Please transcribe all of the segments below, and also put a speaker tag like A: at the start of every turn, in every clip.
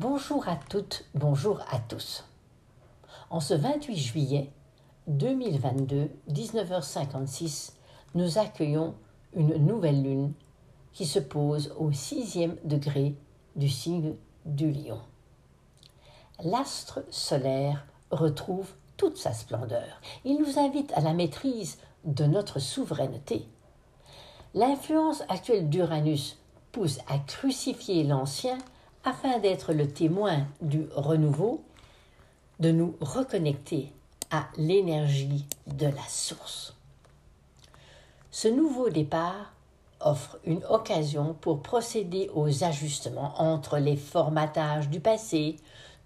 A: Bonjour à toutes, bonjour à tous. En ce 28 juillet 2022, 19h56, nous accueillons une nouvelle lune qui se pose au sixième degré du signe du lion. L'astre solaire retrouve toute sa splendeur. Il nous invite à la maîtrise de notre souveraineté. L'influence actuelle d'Uranus pousse à crucifier l'ancien afin d'être le témoin du renouveau, de nous reconnecter à l'énergie de la source. Ce nouveau départ offre une occasion pour procéder aux ajustements entre les formatages du passé,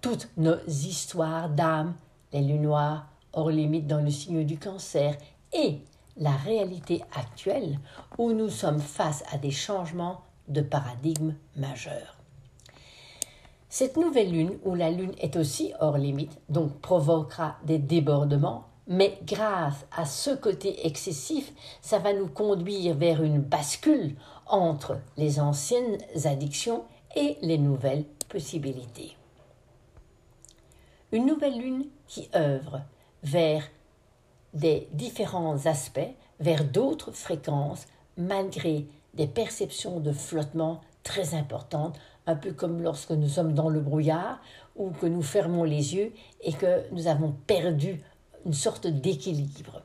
A: toutes nos histoires d'âme, les lunes noires, hors limite dans le signe du cancer, et la réalité actuelle où nous sommes face à des changements de paradigme majeurs. Cette nouvelle lune, où la lune est aussi hors limite, donc provoquera des débordements, mais grâce à ce côté excessif, ça va nous conduire vers une bascule entre les anciennes addictions et les nouvelles possibilités. Une nouvelle lune qui œuvre vers des différents aspects, vers d'autres fréquences, malgré des perceptions de flottement très importantes, un peu comme lorsque nous sommes dans le brouillard ou que nous fermons les yeux et que nous avons perdu une sorte d'équilibre.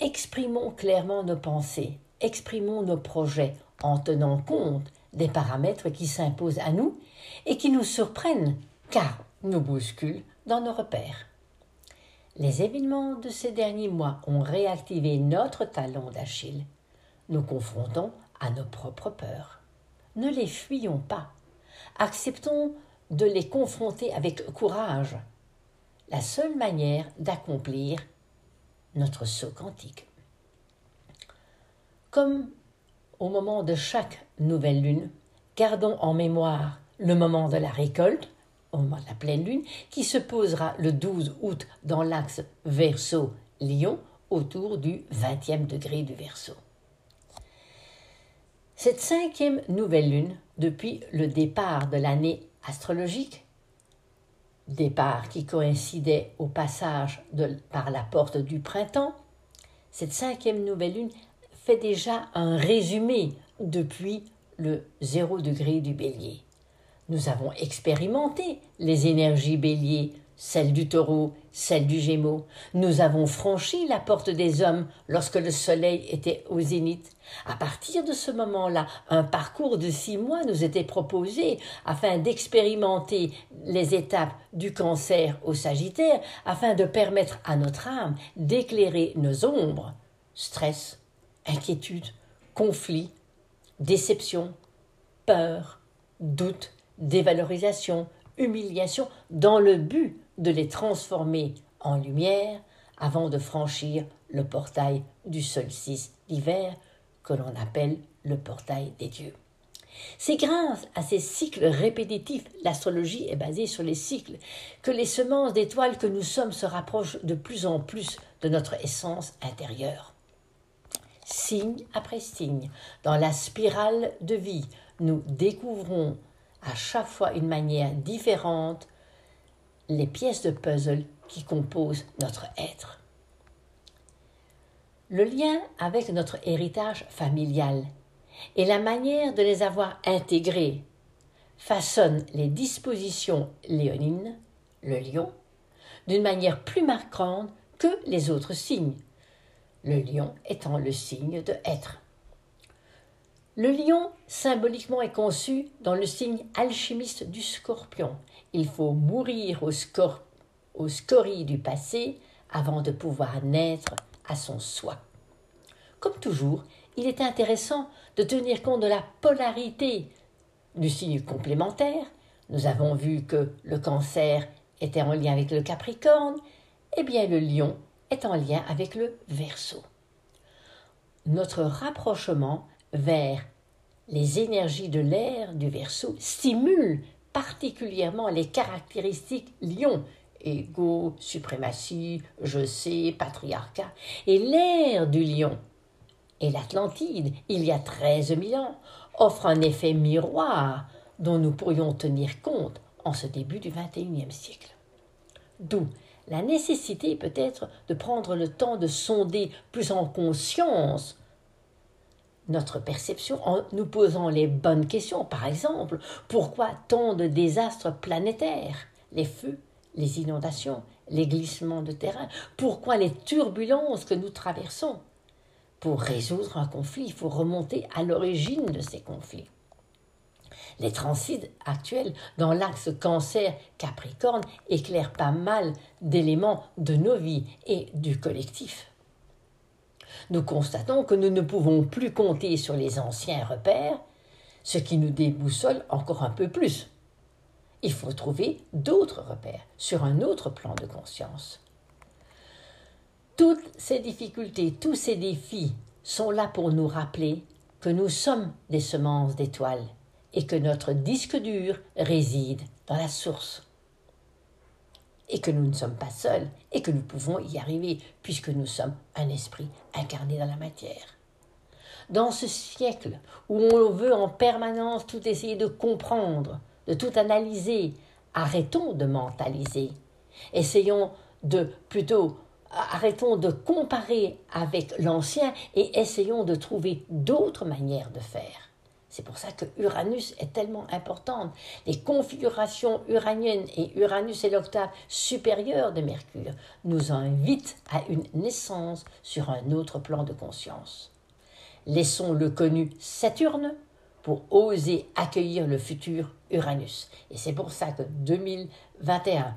A: Exprimons clairement nos pensées, exprimons nos projets en tenant compte des paramètres qui s'imposent à nous et qui nous surprennent car nous bousculent dans nos repères. Les événements de ces derniers mois ont réactivé notre talon d'Achille. Nous confrontons à nos propres peurs. Ne les fuyons pas. Acceptons de les confronter avec courage la seule manière d'accomplir notre saut quantique. Comme au moment de chaque nouvelle lune, gardons en mémoire le moment de la récolte, au moment de la pleine lune, qui se posera le 12 août dans l'axe Verseau-Lion autour du 20e degré du Verseau. Cette cinquième nouvelle lune, depuis le départ de l'année astrologique, départ qui coïncidait au passage de, par la porte du printemps, cette cinquième nouvelle lune fait déjà un résumé depuis le zéro degré du bélier. Nous avons expérimenté les énergies bélier celle du taureau, celle du gémeau. Nous avons franchi la porte des hommes lorsque le soleil était au zénith. À partir de ce moment-là, un parcours de six mois nous était proposé afin d'expérimenter les étapes du cancer au sagittaire, afin de permettre à notre âme d'éclairer nos ombres, stress, inquiétude, conflit, déception, peur, doute, dévalorisation, humiliation, dans le but de les transformer en lumière avant de franchir le portail du solstice d'hiver que l'on appelle le portail des dieux. C'est grâce à ces cycles répétitifs, l'astrologie est basée sur les cycles, que les semences d'étoiles que nous sommes se rapprochent de plus en plus de notre essence intérieure. Signe après signe, dans la spirale de vie, nous découvrons à chaque fois une manière différente les pièces de puzzle qui composent notre être. Le lien avec notre héritage familial et la manière de les avoir intégrés façonnent les dispositions léonines, le lion, d'une manière plus marquante que les autres signes, le lion étant le signe de être. Le lion, symboliquement, est conçu dans le signe alchimiste du scorpion. Il faut mourir au, scor au scorie du passé avant de pouvoir naître à son soi. Comme toujours, il est intéressant de tenir compte de la polarité du signe complémentaire. Nous avons vu que le cancer était en lien avec le capricorne, et eh bien le lion est en lien avec le verso. Notre rapprochement vers les énergies de l'air du Verseau stimulent particulièrement les caractéristiques lion, ego, suprématie, je sais, patriarcat, et l'air du lion. Et l'Atlantide, il y a treize mille ans, offre un effet miroir dont nous pourrions tenir compte en ce début du XXIe siècle. D'où la nécessité peut-être de prendre le temps de sonder plus en conscience notre perception en nous posant les bonnes questions. Par exemple, pourquoi tant de désastres planétaires? Les feux, les inondations, les glissements de terrain Pourquoi les turbulences que nous traversons? Pour résoudre un conflit, il faut remonter à l'origine de ces conflits. Les transits actuels dans l'axe cancer-capricorne éclairent pas mal d'éléments de nos vies et du collectif. Nous constatons que nous ne pouvons plus compter sur les anciens repères, ce qui nous déboussole encore un peu plus. Il faut trouver d'autres repères sur un autre plan de conscience. Toutes ces difficultés, tous ces défis sont là pour nous rappeler que nous sommes des semences d'étoiles et que notre disque dur réside dans la source. Et que nous ne sommes pas seuls et que nous pouvons y arriver puisque nous sommes un esprit incarné dans la matière. Dans ce siècle où on veut en permanence tout essayer de comprendre, de tout analyser, arrêtons de mentaliser. Essayons de plutôt arrêtons de comparer avec l'ancien et essayons de trouver d'autres manières de faire. C'est pour ça que Uranus est tellement importante. Les configurations uraniennes et Uranus est l'octave supérieure de Mercure nous invitent à une naissance sur un autre plan de conscience. Laissons le connu Saturne pour oser accueillir le futur Uranus. Et c'est pour ça que 2021,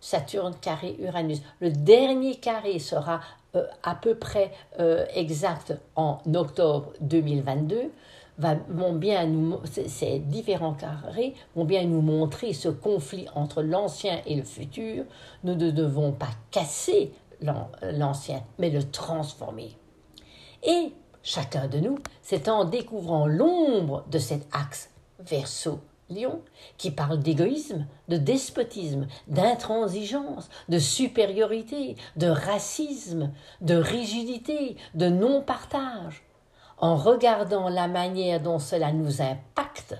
A: Saturne carré Uranus, le dernier carré sera euh, à peu près euh, exact en octobre 2022 vont bien ces différents carrés vont bien nous montrer ce conflit entre l'ancien et le futur. Nous ne devons pas casser l'ancien, mais le transformer. Et chacun de nous, c'est en découvrant l'ombre de cet axe verso Lion, qui parle d'égoïsme, de despotisme, d'intransigeance, de supériorité, de racisme, de rigidité, de non-partage, en regardant la manière dont cela nous impacte,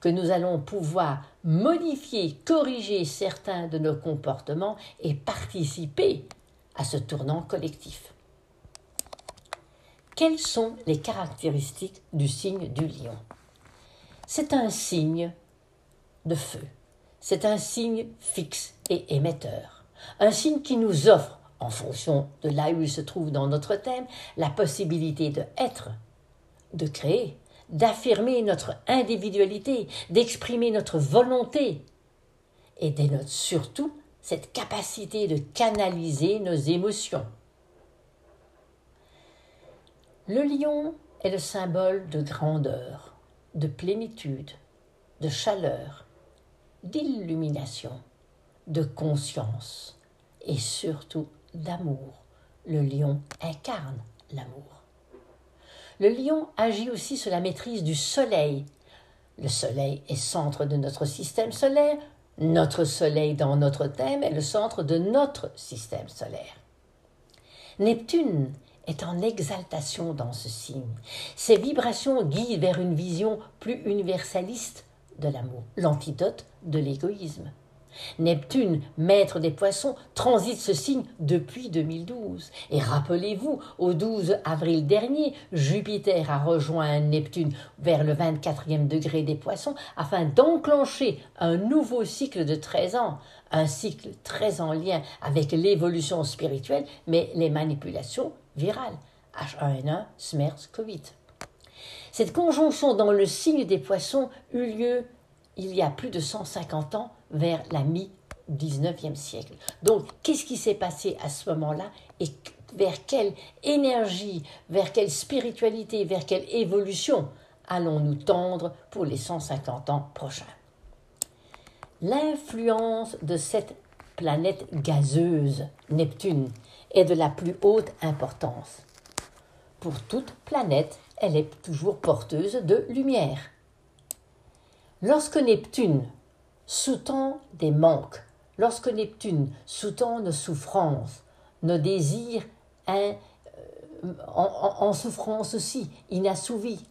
A: que nous allons pouvoir modifier, corriger certains de nos comportements et participer à ce tournant collectif. Quelles sont les caractéristiques du signe du lion? C'est un signe de feu, c'est un signe fixe et émetteur, un signe qui nous offre en fonction de là où il se trouve dans notre thème, la possibilité de être, de créer, d'affirmer notre individualité, d'exprimer notre volonté, et dénote surtout cette capacité de canaliser nos émotions. Le lion est le symbole de grandeur, de plénitude, de chaleur, d'illumination, de conscience et surtout d'amour. Le lion incarne l'amour. Le lion agit aussi sur la maîtrise du soleil. Le soleil est centre de notre système solaire. Notre soleil dans notre thème est le centre de notre système solaire. Neptune est en exaltation dans ce signe. Ses vibrations guident vers une vision plus universaliste de l'amour, l'antidote de l'égoïsme. Neptune, maître des poissons, transite ce signe depuis 2012. Et rappelez-vous, au 12 avril dernier, Jupiter a rejoint Neptune vers le 24e degré des poissons afin d'enclencher un nouveau cycle de 13 ans, un cycle très en lien avec l'évolution spirituelle, mais les manipulations virales. H1N1, SMERS, Covid. Cette conjonction dans le signe des poissons eut lieu il y a plus de 150 ans vers la mi-19e siècle. Donc, qu'est-ce qui s'est passé à ce moment-là et vers quelle énergie, vers quelle spiritualité, vers quelle évolution allons-nous tendre pour les 150 ans prochains? L'influence de cette planète gazeuse, Neptune, est de la plus haute importance. Pour toute planète, elle est toujours porteuse de lumière. Lorsque Neptune sous-tend des manques, lorsque Neptune sous-tend nos souffrances, nos désirs euh, en, souffrance aussi, inassouvis,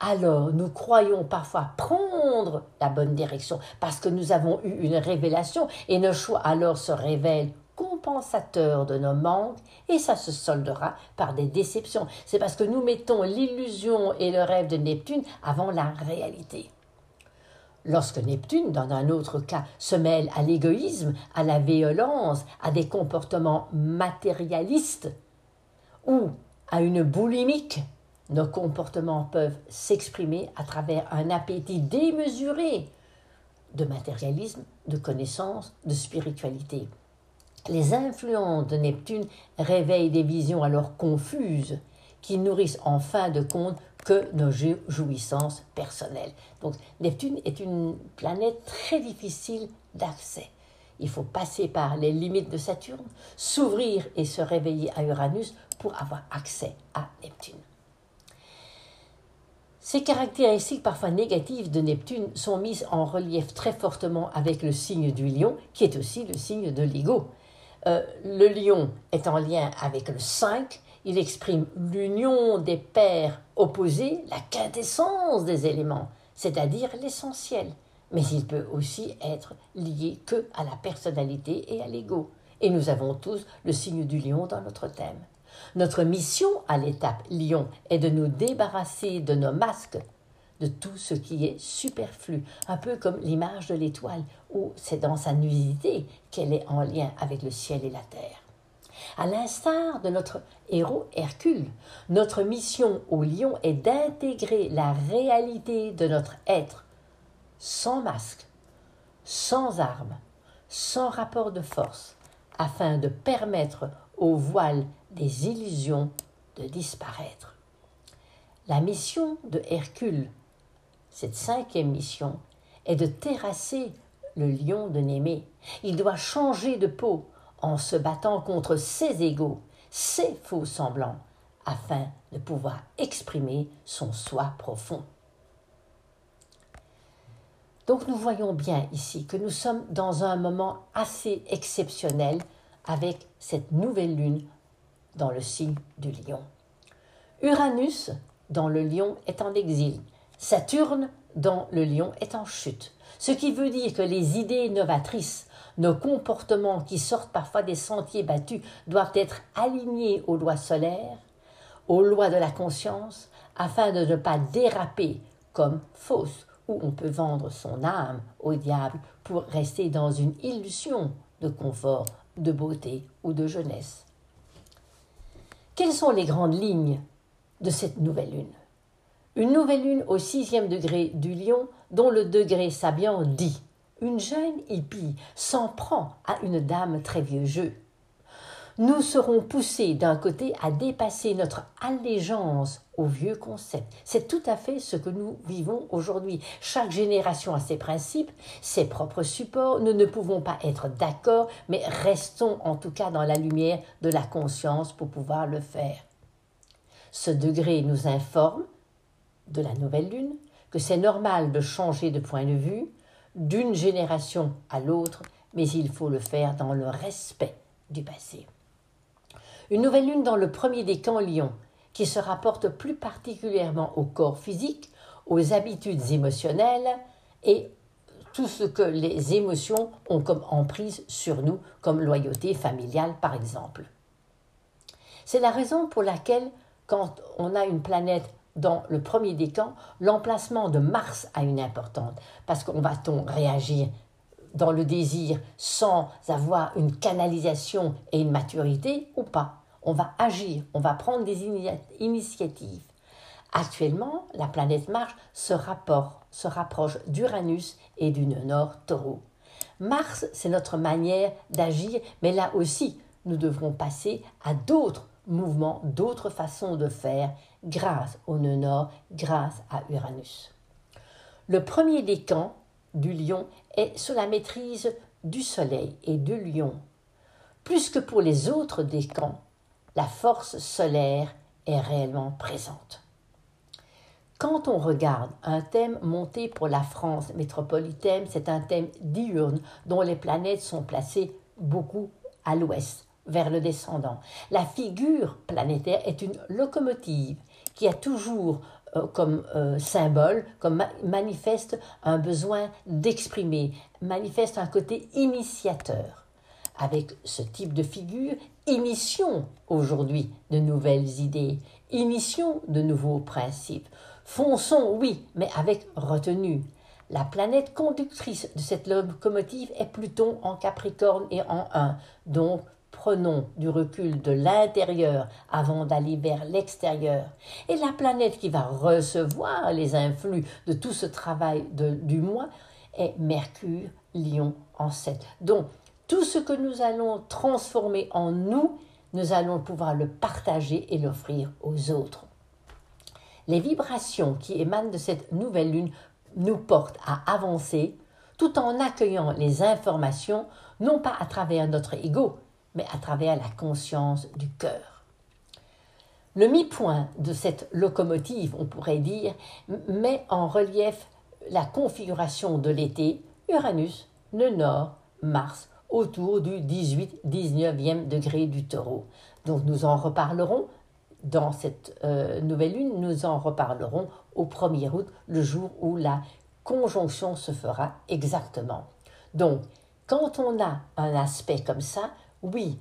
A: alors nous croyons parfois prendre la bonne direction parce que nous avons eu une révélation et nos choix alors se révèlent compensateurs de nos manques et ça se soldera par des déceptions. C'est parce que nous mettons l'illusion et le rêve de Neptune avant la réalité. Lorsque Neptune, dans un autre cas, se mêle à l'égoïsme, à la violence, à des comportements matérialistes ou à une boulimique, nos comportements peuvent s'exprimer à travers un appétit démesuré de matérialisme, de connaissance, de spiritualité. Les influences de Neptune réveillent des visions alors confuses qui nourrissent en fin de compte que nos jouissances personnelles. Donc Neptune est une planète très difficile d'accès. Il faut passer par les limites de Saturne, s'ouvrir et se réveiller à Uranus pour avoir accès à Neptune. Ces caractéristiques parfois négatives de Neptune sont mises en relief très fortement avec le signe du lion, qui est aussi le signe de l'ego. Euh, le lion est en lien avec le 5, il exprime l'union des paires opposés, la quintessence des éléments, c'est-à-dire l'essentiel. Mais il peut aussi être lié que à la personnalité et à l'ego. Et nous avons tous le signe du lion dans notre thème. Notre mission à l'étape lion est de nous débarrasser de nos masques, de tout ce qui est superflu, un peu comme l'image de l'étoile, où c'est dans sa nudité qu'elle est en lien avec le ciel et la terre. À l'instar de notre héros Hercule, notre mission au lion est d'intégrer la réalité de notre être sans masque, sans armes, sans rapport de force, afin de permettre au voile des illusions de disparaître. La mission de Hercule, cette cinquième mission, est de terrasser le lion de Némée. Il doit changer de peau en se battant contre ses égaux, ses faux semblants, afin de pouvoir exprimer son soi profond. Donc nous voyons bien ici que nous sommes dans un moment assez exceptionnel avec cette nouvelle lune dans le signe du lion. Uranus dans le lion est en exil. Saturne dans le lion est en chute. Ce qui veut dire que les idées novatrices, nos comportements qui sortent parfois des sentiers battus doivent être alignés aux lois solaires, aux lois de la conscience, afin de ne pas déraper comme fausse, où on peut vendre son âme au diable pour rester dans une illusion de confort, de beauté ou de jeunesse. Quelles sont les grandes lignes de cette nouvelle lune? Une nouvelle lune au sixième degré du lion dont le degré Sabian dit Une jeune hippie s'en prend à une dame très vieux jeu nous serons poussés d'un côté à dépasser notre allégeance aux vieux concepts. C'est tout à fait ce que nous vivons aujourd'hui. Chaque génération a ses principes, ses propres supports. Nous ne pouvons pas être d'accord, mais restons en tout cas dans la lumière de la conscience pour pouvoir le faire. Ce degré nous informe de la nouvelle lune que c'est normal de changer de point de vue d'une génération à l'autre, mais il faut le faire dans le respect du passé. Une nouvelle lune dans le premier des camps Lion, qui se rapporte plus particulièrement au corps physique, aux habitudes émotionnelles et tout ce que les émotions ont comme emprise sur nous, comme loyauté familiale par exemple. C'est la raison pour laquelle, quand on a une planète dans le premier des camps, l'emplacement de Mars a une importance, parce qu'on va-t-on réagir dans le désir sans avoir une canalisation et une maturité ou pas? On va agir, on va prendre des initiatives. Actuellement, la planète Mars se, se rapproche d'Uranus et du Nord Taureau. Mars, c'est notre manière d'agir, mais là aussi, nous devrons passer à d'autres mouvements, d'autres façons de faire grâce au nœud grâce à Uranus. Le premier décan du lion est sous la maîtrise du Soleil et de Lion. Plus que pour les autres décans, la force solaire est réellement présente. Quand on regarde un thème monté pour la France métropolitaine, c'est un thème diurne dont les planètes sont placées beaucoup à l'ouest, vers le descendant. La figure planétaire est une locomotive qui a toujours euh, comme euh, symbole, comme manifeste un besoin d'exprimer, manifeste un côté initiateur. Avec ce type de figure, initions aujourd'hui de nouvelles idées, initions de nouveaux principes. Fonçons, oui, mais avec retenue. La planète conductrice de cette locomotive est Pluton en Capricorne et en 1, donc prenons du recul de l'intérieur avant d'aller vers l'extérieur. Et la planète qui va recevoir les influx de tout ce travail du mois est Mercure, Lion en 7. Donc, tout ce que nous allons transformer en nous, nous allons pouvoir le partager et l'offrir aux autres. Les vibrations qui émanent de cette nouvelle lune nous portent à avancer tout en accueillant les informations, non pas à travers notre ego, mais à travers la conscience du cœur. Le mi-point de cette locomotive, on pourrait dire, met en relief la configuration de l'été, Uranus, le nord, Mars, autour du 18-19e degré du taureau. Donc nous en reparlerons dans cette euh, nouvelle lune, nous en reparlerons au 1er août, le jour où la conjonction se fera exactement. Donc, quand on a un aspect comme ça, oui,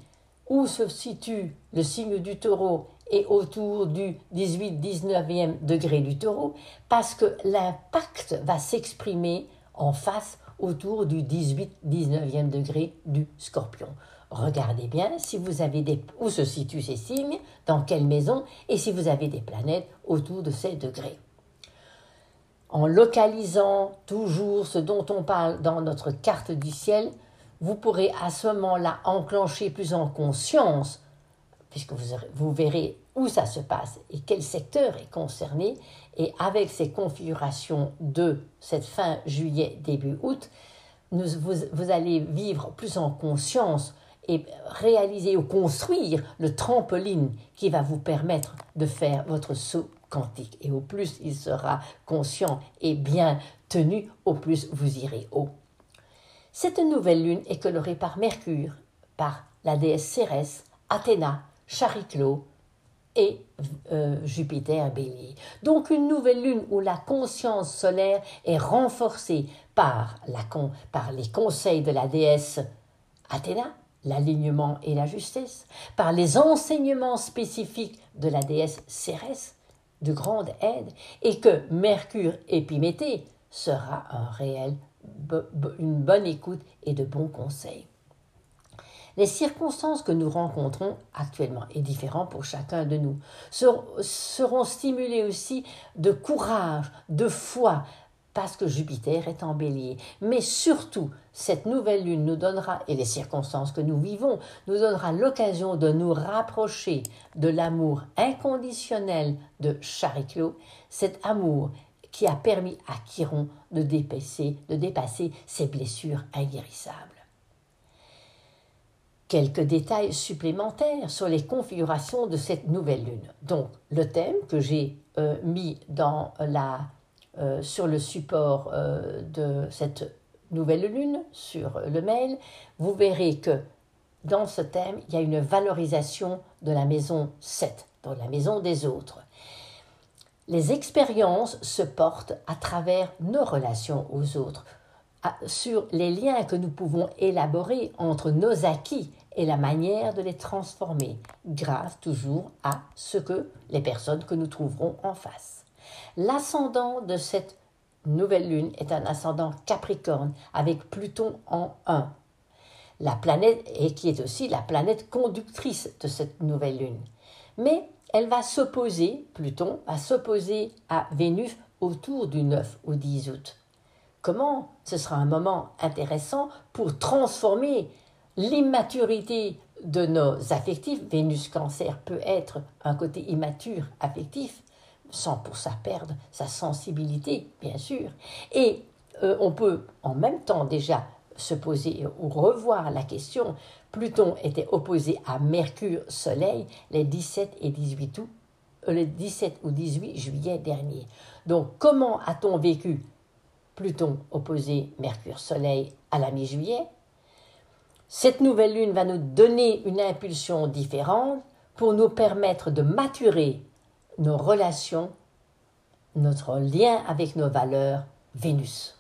A: où se situe le signe du taureau et autour du 18-19e degré du taureau, parce que l'impact va s'exprimer en face autour du 18-19e degré du scorpion. Regardez bien si vous avez des, où se situent ces signes, dans quelle maison, et si vous avez des planètes autour de ces degrés. En localisant toujours ce dont on parle dans notre carte du ciel, vous pourrez à ce moment-là enclencher plus en conscience, puisque vous, verrez où ça se passe et quel secteur est concerné, et avec ces configurations de cette fin juillet, début août, vous, vous, allez vivre plus en conscience et réaliser ou construire le trampoline qui va vous permettre de faire votre saut quantique. Et au plus il sera conscient et bien tenu, au plus vous irez haut. Cette nouvelle lune est colorée par Mercure, par la déesse Cérès, Athéna, Chariclo et euh, Jupiter Bélier. Donc une nouvelle lune où la conscience solaire est renforcée par, les conseils de la déesse Athéna, l'alignement et la justesse, par les enseignements spécifiques de la déesse Cérès, de grande aide, et que Mercure Épiméthée sera un réel une bonne écoute et de bons conseils. Les circonstances que nous rencontrons actuellement, et différentes pour chacun de nous, seront stimulées aussi de courage, de foi, parce que Jupiter est en bélier. Mais surtout, cette nouvelle lune nous donnera, et les circonstances que nous vivons, nous donnera l'occasion de nous rapprocher de l'amour inconditionnel de Chariclo, cet amour qui a permis à Chiron de dépasser, de dépasser ses blessures inguérissables. Quelques détails supplémentaires sur les configurations de cette nouvelle lune. Donc, le thème que j'ai euh, mis dans la, euh, sur le support euh, de cette nouvelle lune, sur le mail, vous verrez que dans ce thème, il y a une valorisation de la maison 7, dans la maison des autres. Les expériences se portent à travers nos relations aux autres, sur les liens que nous pouvons élaborer entre nos acquis et la manière de les transformer, grâce toujours à ce que les personnes que nous trouverons en face. L'ascendant de cette nouvelle lune est un ascendant Capricorne avec Pluton en 1. La planète et qui est aussi la planète conductrice de cette nouvelle lune. Mais elle va s'opposer, Pluton va s'opposer à Vénus autour du 9 ou 10 août. Comment Ce sera un moment intéressant pour transformer l'immaturité de nos affectifs? Vénus cancer peut être un côté immature affectif, sans pour ça perdre sa sensibilité, bien sûr. Et euh, on peut en même temps déjà se poser ou revoir la question Pluton était opposé à Mercure Soleil les 17 et 18 août, euh, le 17 ou 18 juillet dernier. Donc comment a-t-on vécu Pluton opposé Mercure Soleil à la mi-juillet? Cette nouvelle lune va nous donner une impulsion différente pour nous permettre de maturer nos relations notre lien avec nos valeurs, Vénus.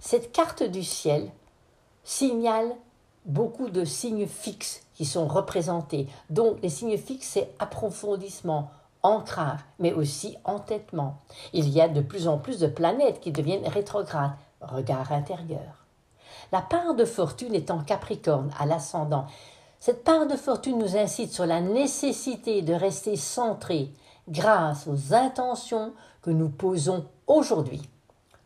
A: Cette carte du ciel signale beaucoup de signes fixes qui sont représentés. Donc les signes fixes, c'est approfondissement, ancrage, mais aussi entêtement. Il y a de plus en plus de planètes qui deviennent rétrogrades, regard intérieur. La part de fortune est en Capricorne, à l'ascendant. Cette part de fortune nous incite sur la nécessité de rester centré grâce aux intentions que nous posons aujourd'hui.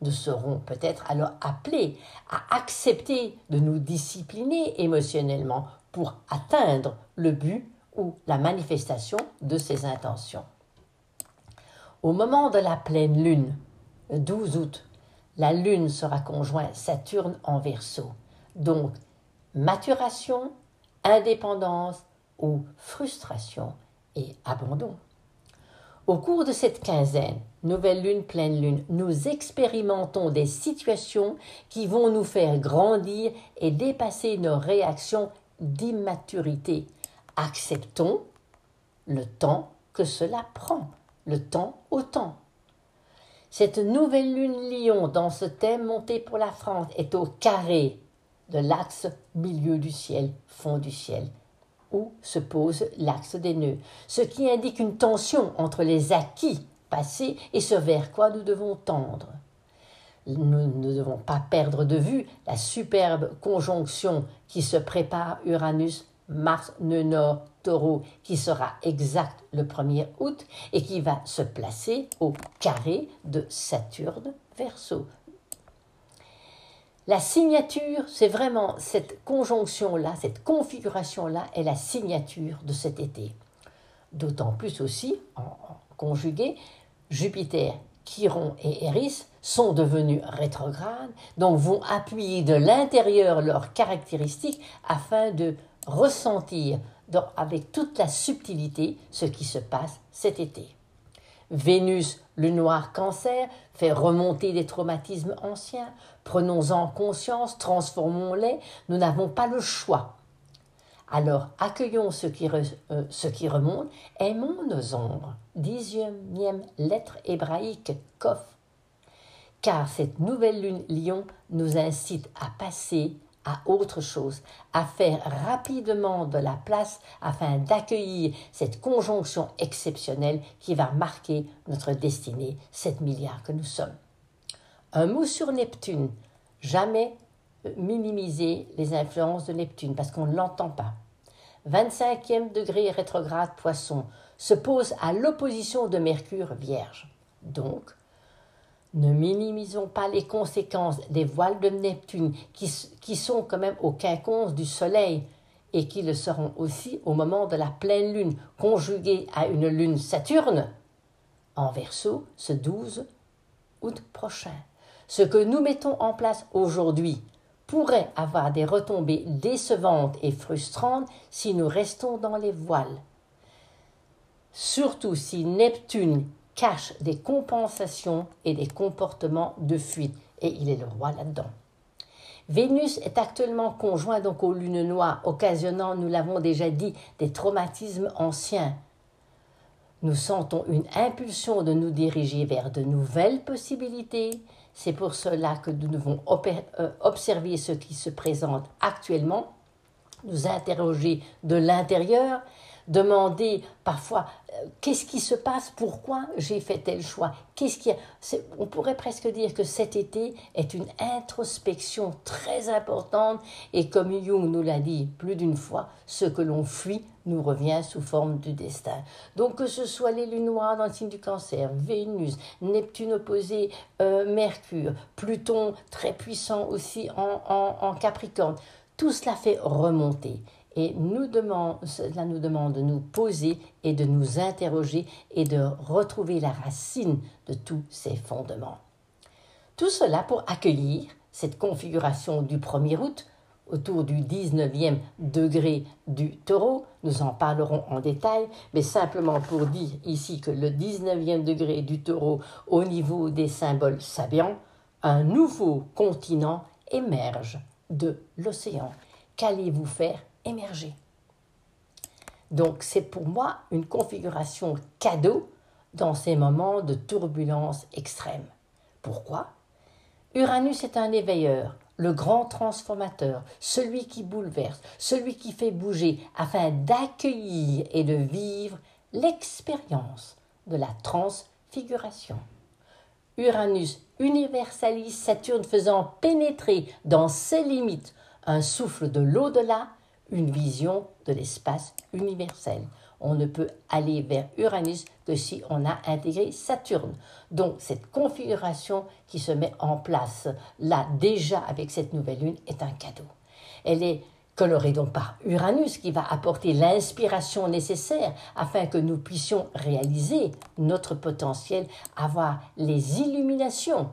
A: Nous serons peut-être alors appelés à accepter de nous discipliner émotionnellement pour atteindre le but ou la manifestation de ces intentions. Au moment de la pleine lune, le 12 août, la lune sera conjointe Saturne en verso. Donc, maturation, indépendance ou frustration et abandon. Au cours de cette quinzaine, nouvelle lune, pleine lune, nous expérimentons des situations qui vont nous faire grandir et dépasser nos réactions d'immaturité. Acceptons le temps que cela prend, le temps au temps. Cette nouvelle lune lion dans ce thème monté pour la France est au carré de l'axe milieu du ciel, fond du ciel où se pose l'axe des nœuds, ce qui indique une tension entre les acquis et ce vers quoi nous devons tendre. Nous ne devons pas perdre de vue la superbe conjonction qui se prépare Uranus, Mars, nœud nord, taureau, qui sera exact le 1er août et qui va se placer au carré de Saturne, Verseau, la signature, c'est vraiment cette conjonction-là, cette configuration-là est la signature de cet été. D'autant plus aussi, en, conjugué, Jupiter, Chiron et Eris sont devenus rétrogrades, donc vont appuyer de l'intérieur leurs caractéristiques afin de ressentir avec toute la subtilité ce qui se passe cet été. Vénus, le noir cancer, fait remonter des traumatismes anciens. Prenons-en conscience, transformons-les. Nous n'avons pas le choix. Alors accueillons ce qui, euh, remonte, aimons nos ombres. Dixième lettre hébraïque, Kof. Car cette nouvelle lune lion nous incite à passer à autre chose, à faire rapidement de la place afin d'accueillir cette conjonction exceptionnelle qui va marquer notre destinée, 7 milliards que nous sommes. Un mot sur Neptune, jamais minimiser les influences de Neptune parce qu'on ne l'entend pas. 25e degré rétrograde poisson se pose à l'opposition de Mercure vierge. Donc, ne minimisons pas les conséquences des voiles de Neptune qui, sont quand même au quinconce du Soleil et qui le seront aussi au moment de la pleine lune conjuguée à une lune Saturne en verso ce 12 août prochain. Ce que nous mettons en place aujourd'hui pourrait avoir des retombées décevantes et frustrantes si nous restons dans les voiles. Surtout si Neptune cache des compensations et des comportements de fuite, et il est le roi là-dedans. Vénus est actuellement conjoint donc aux lunes noires, occasionnant, nous l'avons déjà dit, des traumatismes anciens. Nous sentons une impulsion de nous diriger vers de nouvelles possibilités. C'est pour cela que nous devons euh, observer ce qui se présente actuellement, nous interroger de l'intérieur demander parfois euh, qu'est-ce qui se passe, pourquoi j'ai fait tel choix? Qu'est-ce qui on pourrait presque dire que cet été est une introspection très importante et comme Jung nous l'a dit plus d'une fois, ce que l'on fuit nous revient sous forme du destin. Donc que ce soit les lunes noires dans le signe du cancer, Vénus, Neptune opposé, euh, Mercure, Pluton très puissant aussi en Capricorne, tout cela fait remonter. Et nous demande, cela nous demande de nous poser et de nous interroger et de retrouver la racine de tous ces fondements. Tout cela pour accueillir cette configuration du 1er août autour du 19e degré du taureau. Nous en parlerons en détail, mais simplement pour dire ici que le 19e degré du taureau au niveau des symboles sabiens, un nouveau continent émerge de l'océan. Qu'allez-vous faire émerger. Donc c'est pour moi une configuration cadeau dans ces moments de turbulence extrême. Pourquoi? Uranus est un éveilleur, le grand transformateur, celui qui bouleverse, celui qui fait bouger afin d'accueillir et de vivre l'expérience de la transfiguration. Uranus universalise Saturne faisant pénétrer dans ses limites un souffle de l'au-delà, une vision de l'espace universel on ne peut aller vers Uranus que si on a intégré Saturne. Donc cette configuration qui se met en place là déjà avec cette nouvelle lune est un cadeau. Elle est colorée donc par Uranus qui va apporter l'inspiration nécessaire afin que nous puissions réaliser notre potentiel, avoir les illuminations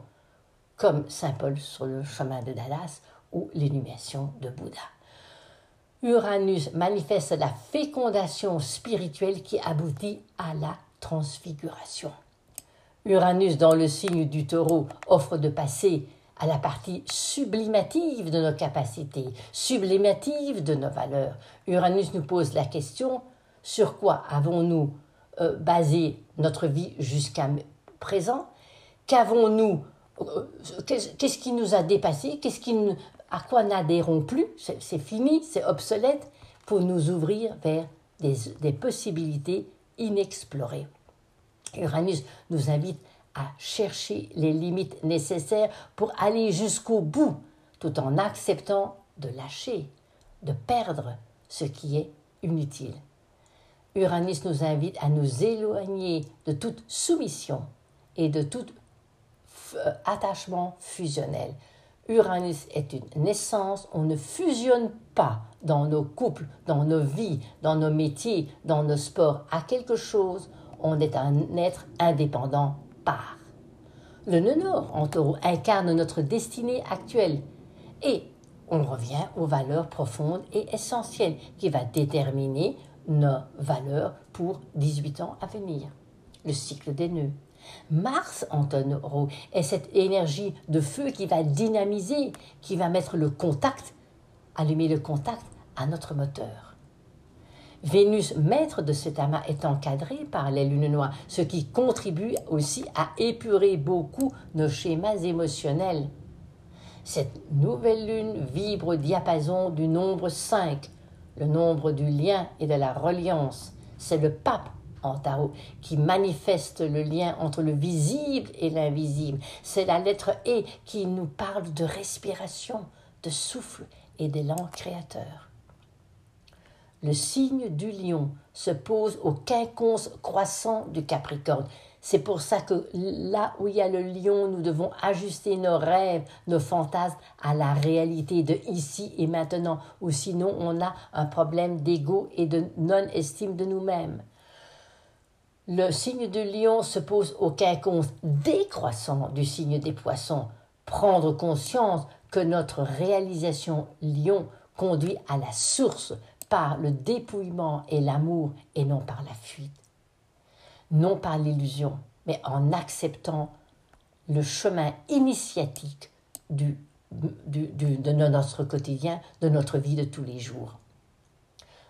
A: comme Saint Paul sur le chemin de Dallas ou l'illumination de Bouddha. Uranus manifeste la fécondation spirituelle qui aboutit à la transfiguration. Uranus dans le signe du taureau offre de passer à la partie sublimative de nos capacités, sublimative de nos valeurs. Uranus nous pose la question sur quoi avons-nous euh, basé notre vie jusqu'à présent? Qu'avons-nous euh, Qu'est-ce qui nous a dépassé Qu'est-ce qui à quoi n'adhérons plus, c'est fini, c'est obsolète, pour nous ouvrir vers des, possibilités inexplorées. Uranus nous invite à chercher les limites nécessaires pour aller jusqu'au bout, tout en acceptant de lâcher, de perdre ce qui est inutile. Uranus nous invite à nous éloigner de toute soumission et de tout euh, attachement fusionnel. Uranus est une naissance, on ne fusionne pas dans nos couples, dans nos vies, dans nos métiers, dans nos sports à quelque chose, on est un être indépendant par. Le nœud nord en taureau incarne notre destinée actuelle et on revient aux valeurs profondes et essentielles qui va déterminer nos valeurs pour 18 ans à venir. Le cycle des nœuds, Mars en est cette énergie de feu qui va dynamiser, qui va mettre le contact, allumer le contact à notre moteur. Vénus, maître de cet amas, est encadré par les lunes noires, ce qui contribue aussi à épurer beaucoup nos schémas émotionnels. Cette nouvelle lune vibre au diapason du nombre 5, le nombre du lien et de la reliance. C'est le pape en tarot qui manifeste le lien entre le visible et l'invisible. C'est la lettre E qui nous parle de respiration, de souffle et d'élan créateur. Le signe du lion se pose au quinconce croissant du Capricorne. C'est pour ça que là où il y a le lion, nous devons ajuster nos rêves, nos fantasmes à la réalité de ici et maintenant, ou sinon on a un problème d'ego et de non-estime de nous-mêmes le signe de lion se pose au quinconce décroissant du signe des poissons. Prendre conscience que notre réalisation lion conduit à la source par le dépouillement et l'amour et non par la fuite. Non par l'illusion, mais en acceptant le chemin initiatique de notre quotidien, de notre vie de tous les jours.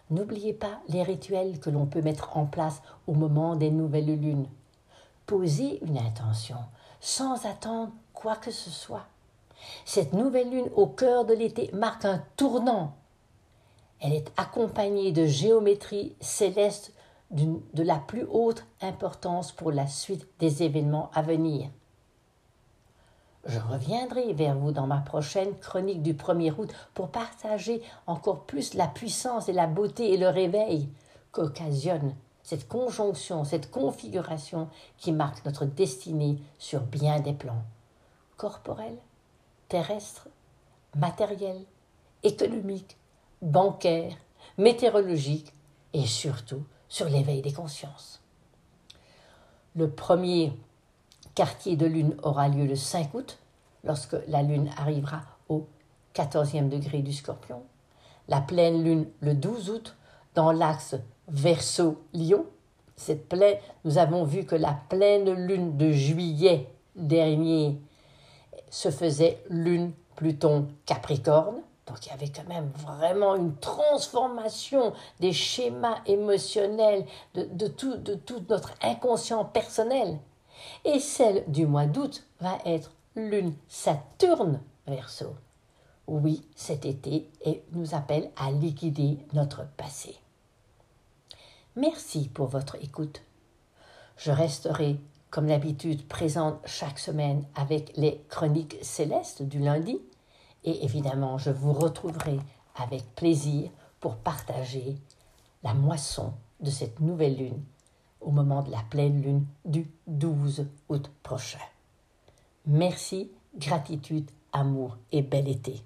A: N'oubliez pas les rituels que l'on peut mettre en place au moment des nouvelles lunes. Posez une intention sans attendre quoi que ce soit. Cette nouvelle lune au cœur de l'été marque un tournant. Elle est accompagnée de géométrie céleste de la plus haute importance pour la suite des événements à venir. Je reviendrai vers vous dans ma prochaine chronique du 1er août pour partager encore plus la puissance et la beauté et le réveil qu'occasionne cette conjonction, cette configuration qui marque notre destinée sur bien des plans corporels, terrestres, matériels, économiques, bancaires, météorologiques et surtout sur l'éveil des consciences. Le premier quartier de lune aura lieu le 5 août, lorsque la lune arrivera au 14e degré du scorpion. La pleine lune le 12 août, dans l'axe Verseau-Lion. Cette pleine, nous avons vu que la pleine lune de juillet dernier se faisait lune Pluton Capricorne, Donc il y avait quand même vraiment une transformation des schémas émotionnels, de, tout, de tout notre inconscient personnel. Et celle du mois d'août va être lune Saturne verso. Oui, cet été et nous appelle à liquider notre passé. Merci pour votre écoute. Je resterai, comme d'habitude, présente chaque semaine avec les chroniques célestes du lundi et évidemment, je vous retrouverai avec plaisir pour partager la moisson de cette nouvelle lune au moment de la pleine lune du 12 août prochain. Merci, gratitude, amour et bel été.